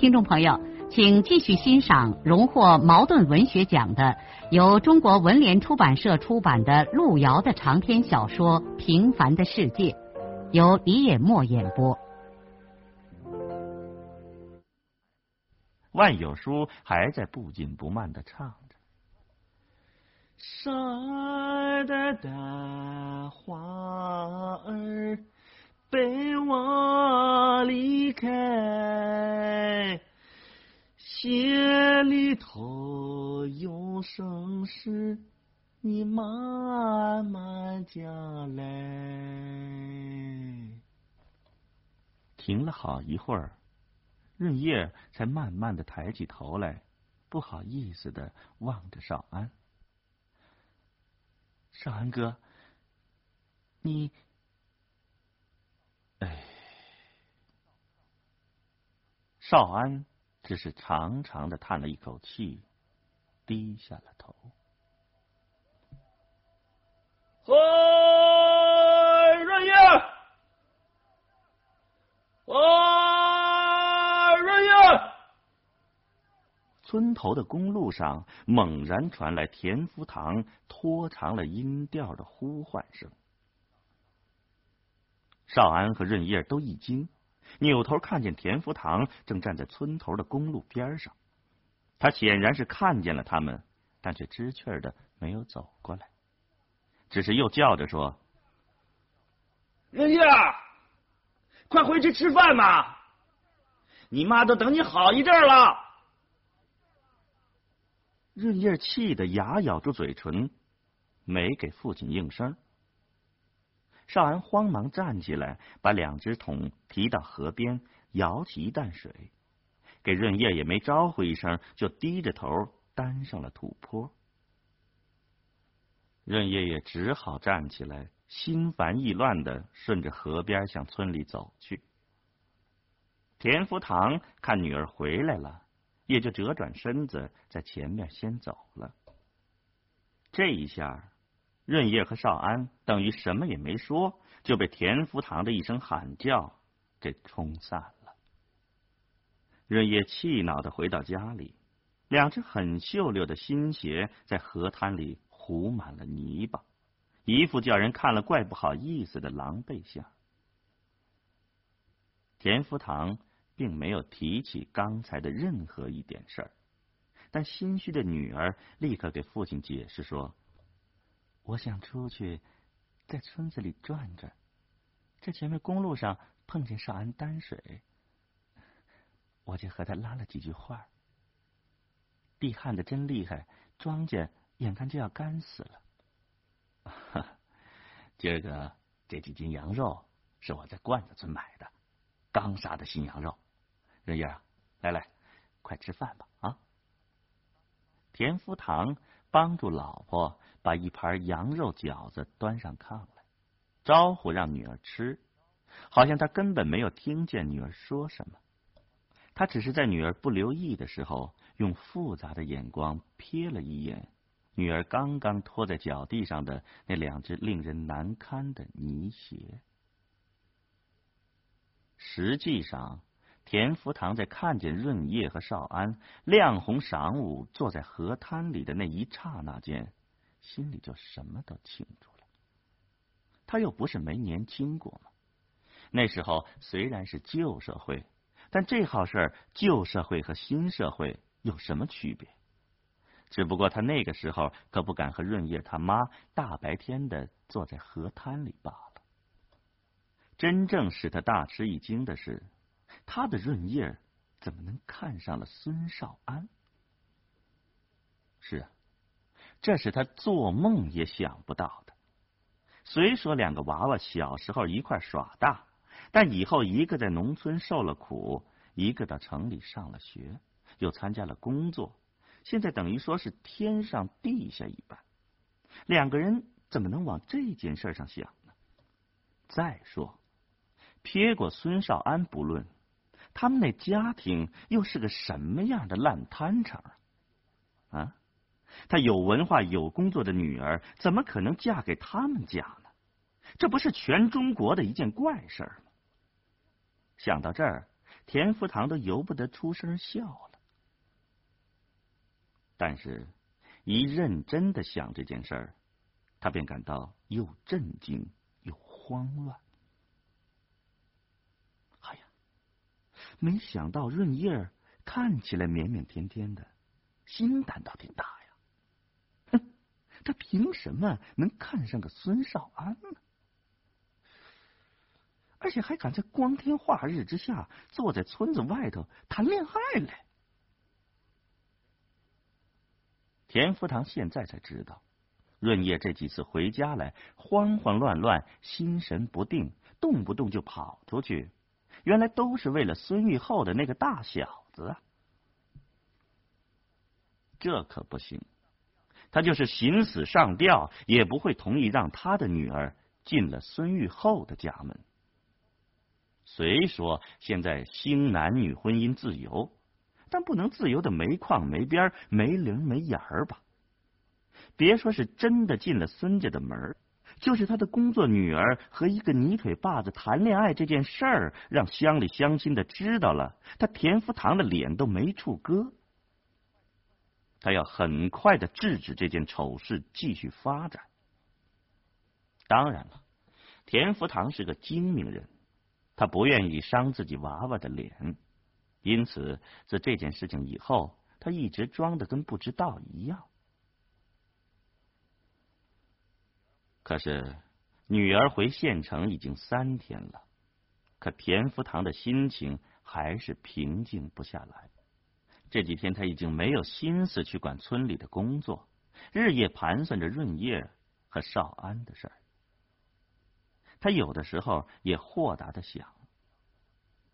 听众朋友，请继续欣赏荣获茅盾文学奖的、由中国文联出版社出版的路遥的长篇小说《平凡的世界》，由李野墨演播。万有书还在不紧不慢的唱着：“少儿的大花儿。”被我离开，心里头有声事，你慢慢讲来。停了好一会儿，润叶才慢慢的抬起头来，不好意思的望着少安。少安哥，你。少安只是长长的叹了一口气，低下了头。嘿，润叶，嘿，润叶！村头的公路上猛然传来田福堂拖长了音调的呼唤声。少安和润叶都一惊，扭头看见田福堂正站在村头的公路边上。他显然是看见了他们，但却知趣的没有走过来，只是又叫着说：“润叶，快回去吃饭嘛！你妈都等你好一阵了。”润叶气得牙咬住嘴唇，没给父亲应声。少安慌忙站起来，把两只桶提到河边，舀起一担水，给润叶也没招呼一声，就低着头担上了土坡。润叶也只好站起来，心烦意乱的顺着河边向村里走去。田福堂看女儿回来了，也就折转身子在前面先走了。这一下。润叶和少安等于什么也没说，就被田福堂的一声喊叫给冲散了。润叶气恼的回到家里，两只很秀溜的新鞋在河滩里糊满了泥巴，一副叫人看了怪不好意思的狼狈相。田福堂并没有提起刚才的任何一点事儿，但心虚的女儿立刻给父亲解释说。我想出去，在村子里转转。这前面公路上碰见少安担水，我就和他拉了几句话。地旱的真厉害，庄稼眼看就要干死了。今儿个这几斤羊肉是我在罐子村买的，刚杀的新羊肉。润叶，来来，快吃饭吧！啊，田福堂帮助老婆。把一盘羊肉饺子端上炕来，招呼让女儿吃，好像他根本没有听见女儿说什么。他只是在女儿不留意的时候，用复杂的眼光瞥了一眼女儿刚刚拖在脚地上的那两只令人难堪的泥鞋。实际上，田福堂在看见润叶和少安亮红晌午坐在河滩里的那一刹那间。心里就什么都清楚了。他又不是没年轻过嘛。那时候虽然是旧社会，但这好事儿，旧社会和新社会有什么区别？只不过他那个时候可不敢和润叶他妈大白天的坐在河滩里罢了。真正使他大吃一惊的是，他的润叶怎么能看上了孙少安？是啊。这是他做梦也想不到的。虽说两个娃娃小时候一块耍大，但以后一个在农村受了苦，一个到城里上了学，又参加了工作，现在等于说是天上地下一般。两个人怎么能往这件事上想呢？再说，撇过孙少安不论，他们那家庭又是个什么样的烂摊场啊？啊，他有文化、有工作的女儿，怎么可能嫁给他们家呢？这不是全中国的一件怪事吗？想到这儿，田福堂都由不得出声笑了。但是，一认真的想这件事儿，他便感到又震惊又慌乱。哎呀，没想到润叶看起来腼腼腆腆的，心胆倒挺大！他凭什么能看上个孙少安呢？而且还敢在光天化日之下坐在村子外头谈恋爱嘞！田福堂现在才知道，润叶这几次回家来慌慌乱乱、心神不定，动不动就跑出去，原来都是为了孙玉厚的那个大小子啊！这可不行，他就是寻死上吊，也不会同意让他的女儿进了孙玉厚的家门。虽说现在兴男女婚姻自由，但不能自由的没框没边、没棱没眼儿吧？别说是真的进了孙家的门，就是他的工作女儿和一个泥腿把子谈恋爱这件事儿，让乡里乡亲的知道了，他田福堂的脸都没处搁。他要很快的制止这件丑事继续发展。当然了，田福堂是个精明人。他不愿意伤自己娃娃的脸，因此自这件事情以后，他一直装的跟不知道一样。可是女儿回县城已经三天了，可田福堂的心情还是平静不下来。这几天他已经没有心思去管村里的工作，日夜盘算着润叶和少安的事儿。他有的时候也豁达的想：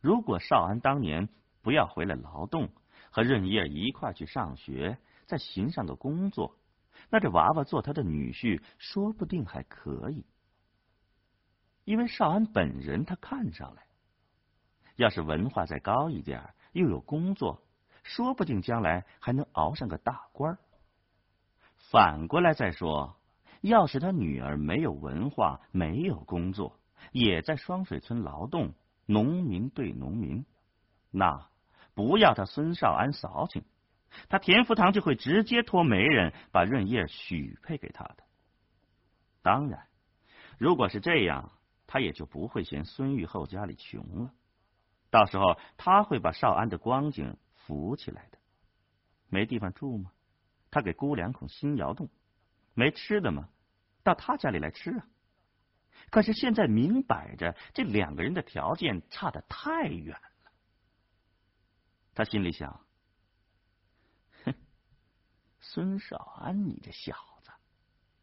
如果少安当年不要回来劳动，和润叶一块去上学，再寻上个工作，那这娃娃做他的女婿，说不定还可以。因为少安本人他看上来，要是文化再高一点，又有工作，说不定将来还能熬上个大官。反过来再说。要是他女儿没有文化，没有工作，也在双水村劳动，农民对农民，那不要他孙少安扫兴，他田福堂就会直接托媒人把润叶许配给他的。当然，如果是这样，他也就不会嫌孙玉厚家里穷了。到时候他会把少安的光景扶起来的。没地方住吗？他给姑两孔新窑洞。没吃的吗？到他家里来吃啊！可是现在明摆着，这两个人的条件差的太远了。他心里想：哼，孙少安，你这小子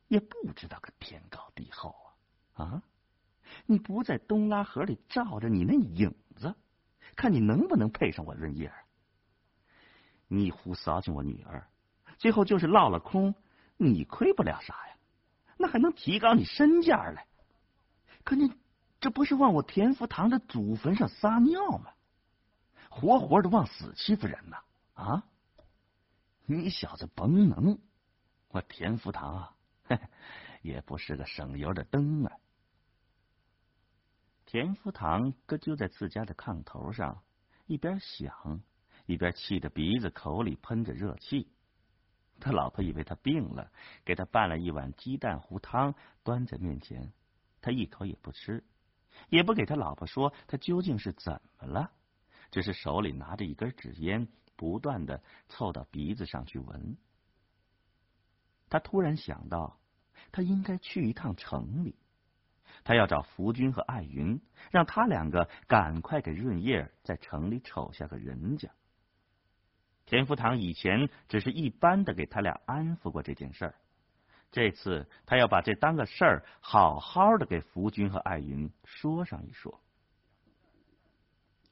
也不知道个天高地厚啊！啊，你不在东拉河里照着你那影子，看你能不能配上我润叶儿？你胡骚起我女儿，最后就是落了空。你亏不了啥呀，那还能提高你身价来？可你这不是往我田福堂的祖坟上撒尿吗？活活的往死欺负人呐！啊！你小子甭能，我田福堂啊，也不是个省油的灯啊！田福堂搁就在自家的炕头上，一边想，一边气得鼻子口里喷着热气。他老婆以为他病了，给他拌了一碗鸡蛋糊汤，端在面前，他一口也不吃，也不给他老婆说他究竟是怎么了，只是手里拿着一根纸烟，不断的凑到鼻子上去闻。他突然想到，他应该去一趟城里，他要找福军和艾云，让他两个赶快给润叶在城里瞅下个人家。田福堂以前只是一般的给他俩安抚过这件事儿，这次他要把这当个事儿，好好的给福军和艾云说上一说。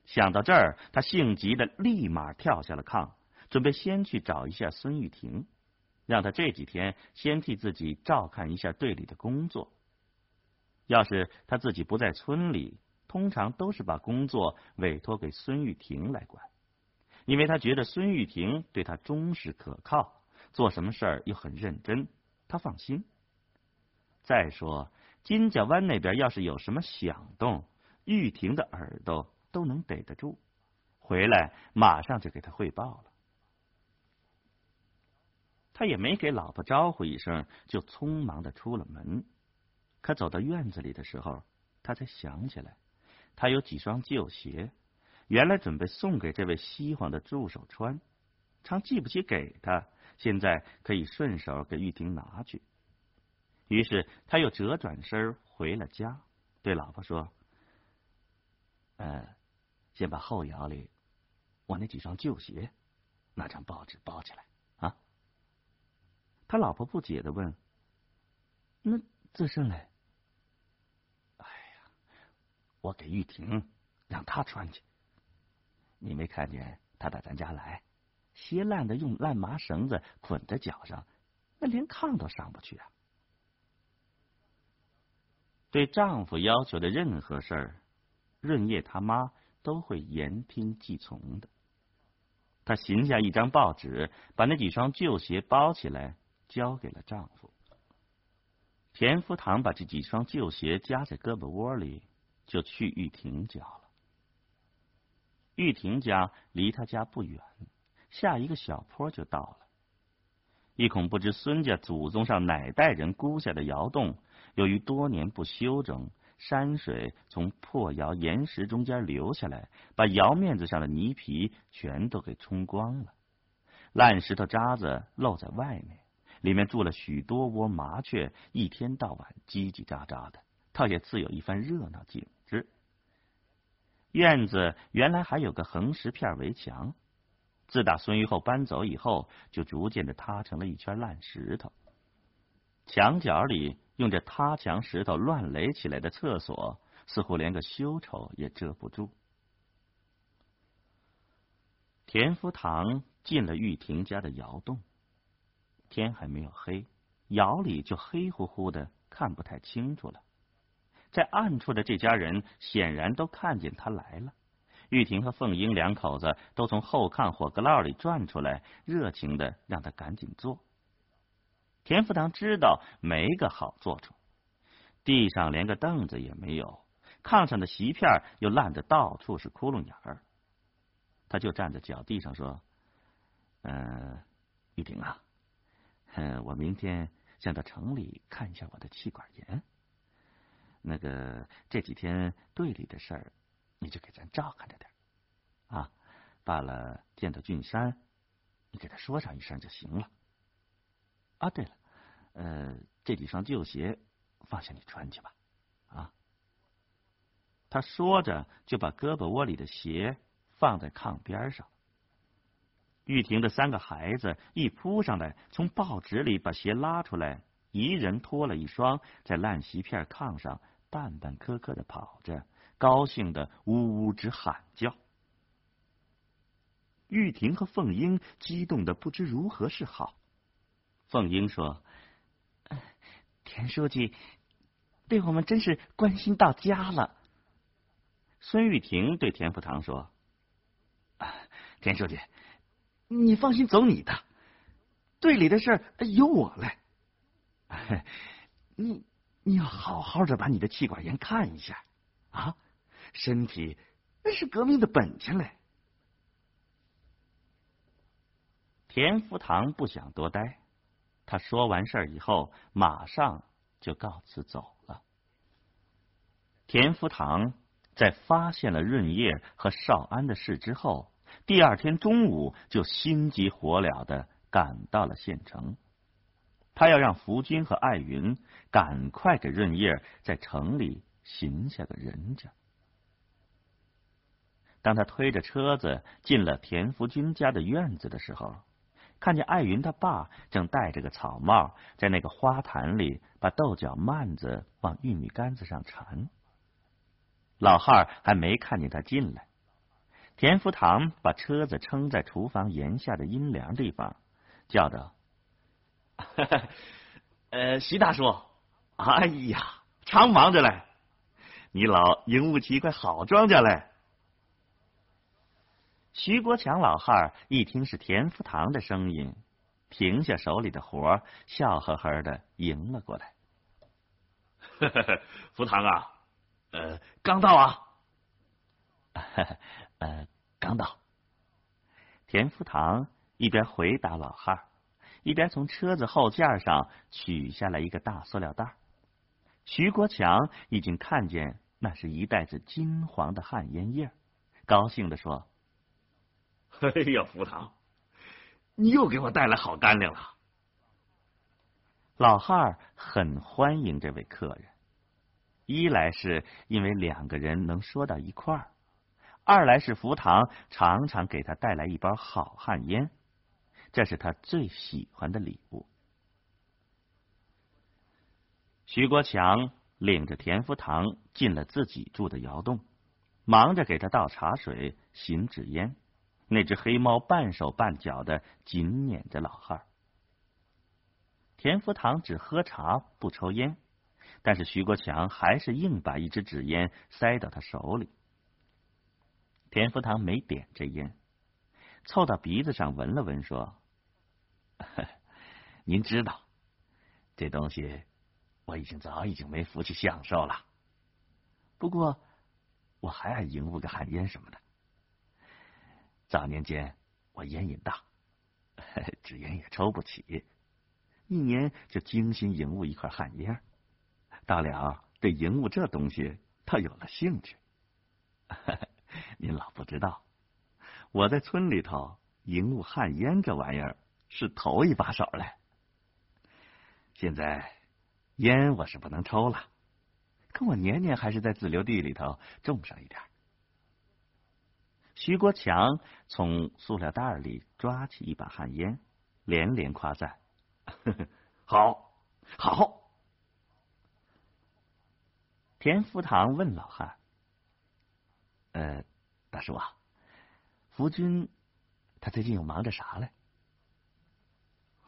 想到这儿，他性急的立马跳下了炕，准备先去找一下孙玉婷，让他这几天先替自己照看一下队里的工作。要是他自己不在村里，通常都是把工作委托给孙玉婷来管，因为他觉得孙玉婷对他忠实可靠，做什么事儿又很认真，他放心。再说金家湾那边要是有什么响动，玉婷的耳朵都能逮得住，回来马上就给他汇报了。他也没给老婆招呼一声，就匆忙的出了门。可走到院子里的时候，他才想起来，他有几双旧鞋，原来准备送给这位西皇的助手穿，常记不起给他，现在可以顺手给玉婷拿去。于是他又折转身回了家，对老婆说：“呃，先把后窑里我那几双旧鞋拿张报纸包起来啊。”他老婆不解的问：“那这剩嘞？”我给玉婷让她穿去，你没看见她到咱家来，鞋烂的用烂麻绳子捆在脚上，那连炕都上不去啊！对丈夫要求的任何事儿，润叶他妈都会言听计从的。她寻下一张报纸，把那几双旧鞋包起来，交给了丈夫。田福堂把这几双旧鞋夹在胳膊窝里。就去玉婷家了。玉婷家离他家不远，下一个小坡就到了。一孔不知孙家祖宗上哪代人估下的窑洞，由于多年不修整，山水从破窑岩石中间流下来，把窑面子上的泥皮全都给冲光了。烂石头渣子露在外面，里面住了许多窝麻雀，一天到晚叽叽喳喳的，倒也自有一番热闹劲。院子原来还有个横石片围墙，自打孙玉厚搬走以后，就逐渐的塌成了一圈烂石头。墙角里用着塌墙石头乱垒起来的厕所，似乎连个羞丑也遮不住。田福堂进了玉婷家的窑洞，天还没有黑，窑里就黑乎乎的，看不太清楚了。在暗处的这家人显然都看见他来了。玉婷和凤英两口子都从后炕火锅烙里转出来，热情的让他赶紧坐。田福堂知道没个好坐处，地上连个凳子也没有，炕上的席片又烂的到处是窟窿眼儿。他就站在脚地上说：“嗯，玉婷啊，嗯，我明天想到城里看一下我的气管炎。”那个这几天队里的事儿，你就给咱照看着点啊。罢了，见到俊山，你给他说上一声就行了。啊，对了，呃，这几双旧鞋放下你穿去吧。啊，他说着就把胳膊窝里的鞋放在炕边上。玉婷的三个孩子一扑上来，从报纸里把鞋拉出来，一人脱了一双，在烂席片炕上。半半磕磕的跑着，高兴的呜呜直喊叫。玉婷和凤英激动的不知如何是好。凤英说：“田书记对我们真是关心到家了。”孙玉婷对田福堂说：“田书记，你放心走你的，队里的事儿由我来。你。”你要好好的把你的气管炎看一下啊，身体那是革命的本钱嘞。田福堂不想多待，他说完事儿以后，马上就告辞走了。田福堂在发现了润叶和少安的事之后，第二天中午就心急火燎的赶到了县城。他要让福军和艾云赶快给润叶在城里寻下个人家。当他推着车子进了田福军家的院子的时候，看见艾云他爸正戴着个草帽，在那个花坛里把豆角蔓子往玉米杆子上缠。老汉还没看见他进来，田福堂把车子撑在厨房檐下的阴凉地方，叫着：“哈 哈呃，徐大叔，哎呀，常忙着嘞！你老营务起一块好庄稼嘞。”徐国强老汉一听是田福堂的声音，停下手里的活，笑呵呵的迎了过来。福堂啊，呃，刚到啊。呃，刚到。田福堂一边回答老汉，一边从车子后架上取下来一个大塑料袋。徐国强已经看见那是一袋子金黄的旱烟叶，高兴的说。哎呀，福堂，你又给我带来好干粮了。老汉儿很欢迎这位客人，一来是因为两个人能说到一块儿，二来是福堂常常给他带来一包好旱烟，这是他最喜欢的礼物。徐国强领着田福堂进了自己住的窑洞，忙着给他倒茶水、行纸烟。那只黑猫半手半脚的紧撵着老汉儿。田福堂只喝茶不抽烟，但是徐国强还是硬把一支纸烟塞到他手里。田福堂没点这烟，凑到鼻子上闻了闻，说：“ 您知道，这东西我已经早已经没福气享受了。不过我还爱迎务个旱烟什么的。”早年间，我烟瘾大，纸烟也抽不起，一年就精心营务一块旱烟。到了对营务这东西，倒有了兴趣。您老不知道，我在村里头营务旱烟这玩意儿是头一把手嘞。现在烟我是不能抽了，可我年年还是在自留地里头种上一点。徐国强从塑料袋里抓起一把旱烟，连连夸赞：“好，好。”田福堂问老汉：“呃，大叔啊，福军他最近又忙着啥嘞？”“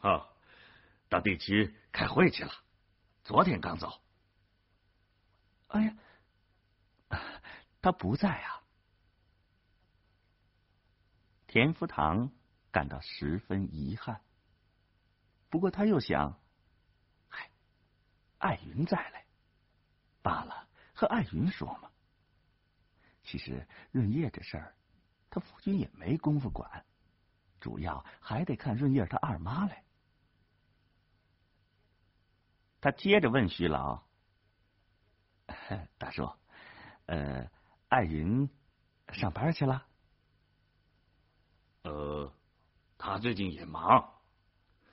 哦，到地区开会去了，昨天刚走。”“哎呀，他不在啊。”田福堂感到十分遗憾，不过他又想：“嗨，艾云在嘞，罢了，和艾云说嘛。其实润叶这事儿，他夫君也没工夫管，主要还得看润叶他二妈嘞。”他接着问徐老：“大叔，呃，艾云上班去了？”呃，他最近也忙，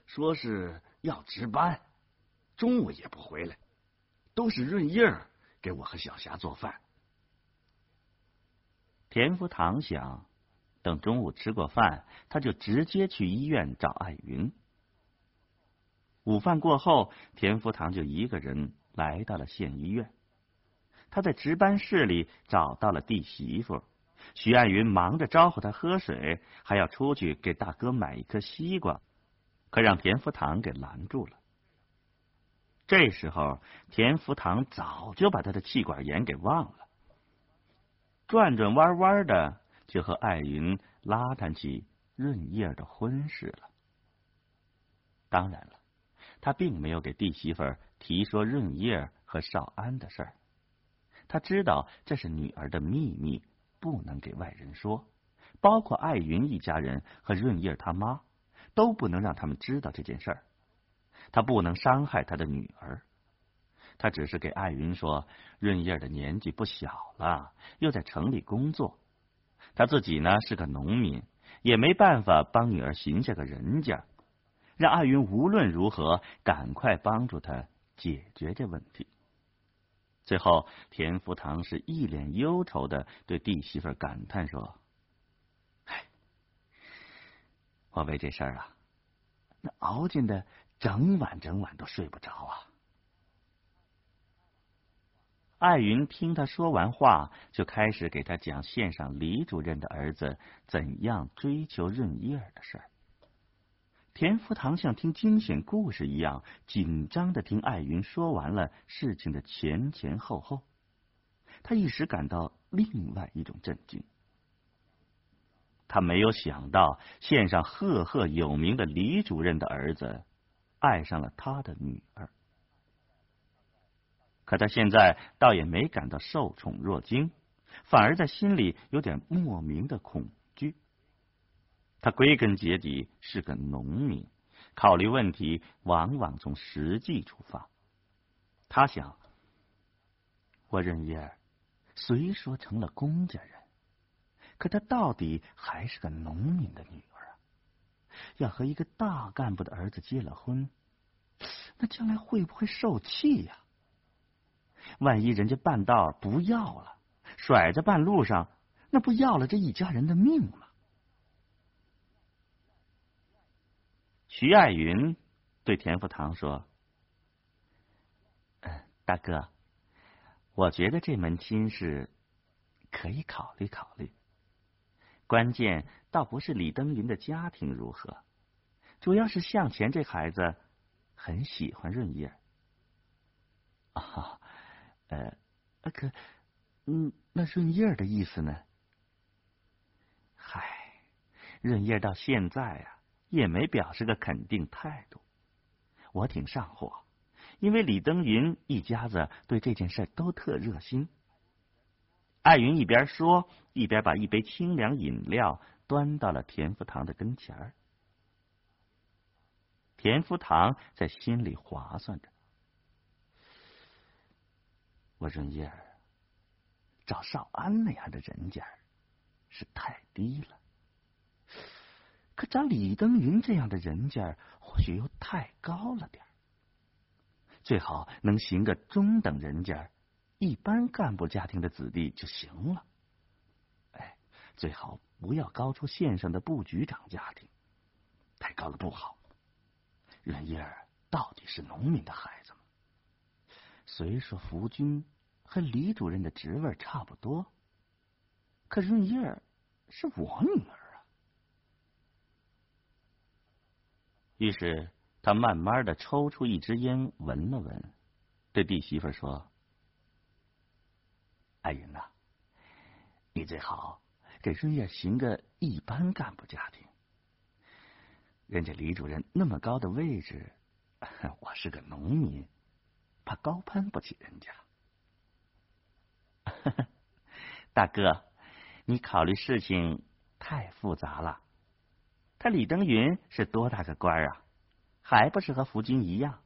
说是要值班，中午也不回来，都是润叶给我和小霞做饭。田福堂想，等中午吃过饭，他就直接去医院找艾云。午饭过后，田福堂就一个人来到了县医院，他在值班室里找到了弟媳妇。徐爱云忙着招呼他喝水，还要出去给大哥买一颗西瓜，可让田福堂给拦住了。这时候，田福堂早就把他的气管炎给忘了，转转弯弯的就和艾云拉谈起润叶的婚事了。当然了，他并没有给弟媳妇提说润叶和少安的事儿，他知道这是女儿的秘密。不能给外人说，包括艾云一家人和润叶他妈，都不能让他们知道这件事儿。他不能伤害他的女儿，他只是给艾云说，润叶的年纪不小了，又在城里工作，他自己呢是个农民，也没办法帮女儿寻下个人家，让艾云无论如何赶快帮助他解决这问题。最后，田福堂是一脸忧愁的对弟媳妇感叹说：“唉，我为这事儿啊，那熬进的整晚整晚都睡不着啊。”艾云听他说完话，就开始给他讲县上李主任的儿子怎样追求润叶的事儿。田福堂像听惊险故事一样紧张的听艾云说完了事情的前前后后，他一时感到另外一种震惊。他没有想到县上赫赫有名的李主任的儿子爱上了他的女儿。可他现在倒也没感到受宠若惊，反而在心里有点莫名的恐。他归根结底是个农民，考虑问题往往从实际出发。他想，我润叶虽说成了公家人，可他到底还是个农民的女儿啊，要和一个大干部的儿子结了婚，那将来会不会受气呀？万一人家半道不要了，甩在半路上，那不要了这一家人的命吗？徐爱云对田福堂说：“大哥，我觉得这门亲事可以考虑考虑。关键倒不是李登云的家庭如何，主要是向前这孩子很喜欢润叶。”啊。呃，可，嗯，那润叶的意思呢？嗨，润叶到现在啊，也没表示个肯定态度。我挺上火，因为李登云一家子对这件事都特热心。艾云一边说，一边把一杯清凉饮料端到了田福堂的跟前儿。田福堂在心里划算着。我润叶儿找少安那样的人家是太低了，可找李登云这样的人家或许又太高了点最好能寻个中等人家，一般干部家庭的子弟就行了。哎，最好不要高出县上的部局长家庭，太高了不好。润叶儿到底是农民的孩子吗？虽说福军和李主任的职位差不多，可润叶是我女儿啊。于是他慢慢的抽出一支烟，闻了闻，对弟媳妇说：“阿云呐，你最好给润叶寻个一般干部家庭。人家李主任那么高的位置，我是个农民。”怕高攀不起人家，大哥，你考虑事情太复杂了。他李登云是多大个官啊？还不是和福军一样？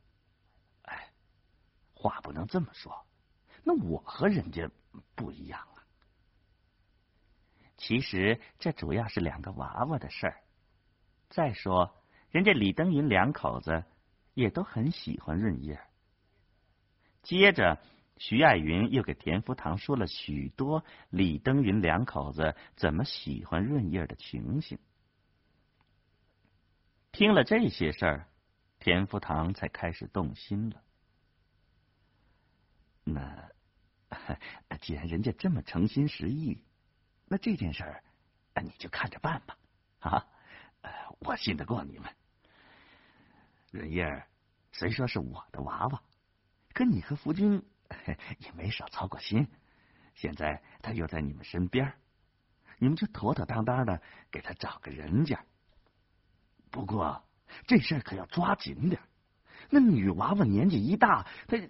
哎，话不能这么说。那我和人家不一样啊。其实这主要是两个娃娃的事儿。再说，人家李登云两口子也都很喜欢润叶。接着，徐爱云又给田福堂说了许多李登云两口子怎么喜欢润叶的情形。听了这些事儿，田福堂才开始动心了。那 既然人家这么诚心实意，那这件事儿你就看着办吧。啊，我信得过你们。润叶虽说是我的娃娃。可你和福军 也没少操过心，现在他又在你们身边，你们就妥妥当当的给他找个人家。不过这事可要抓紧点，那女娃娃年纪一大，她。嗯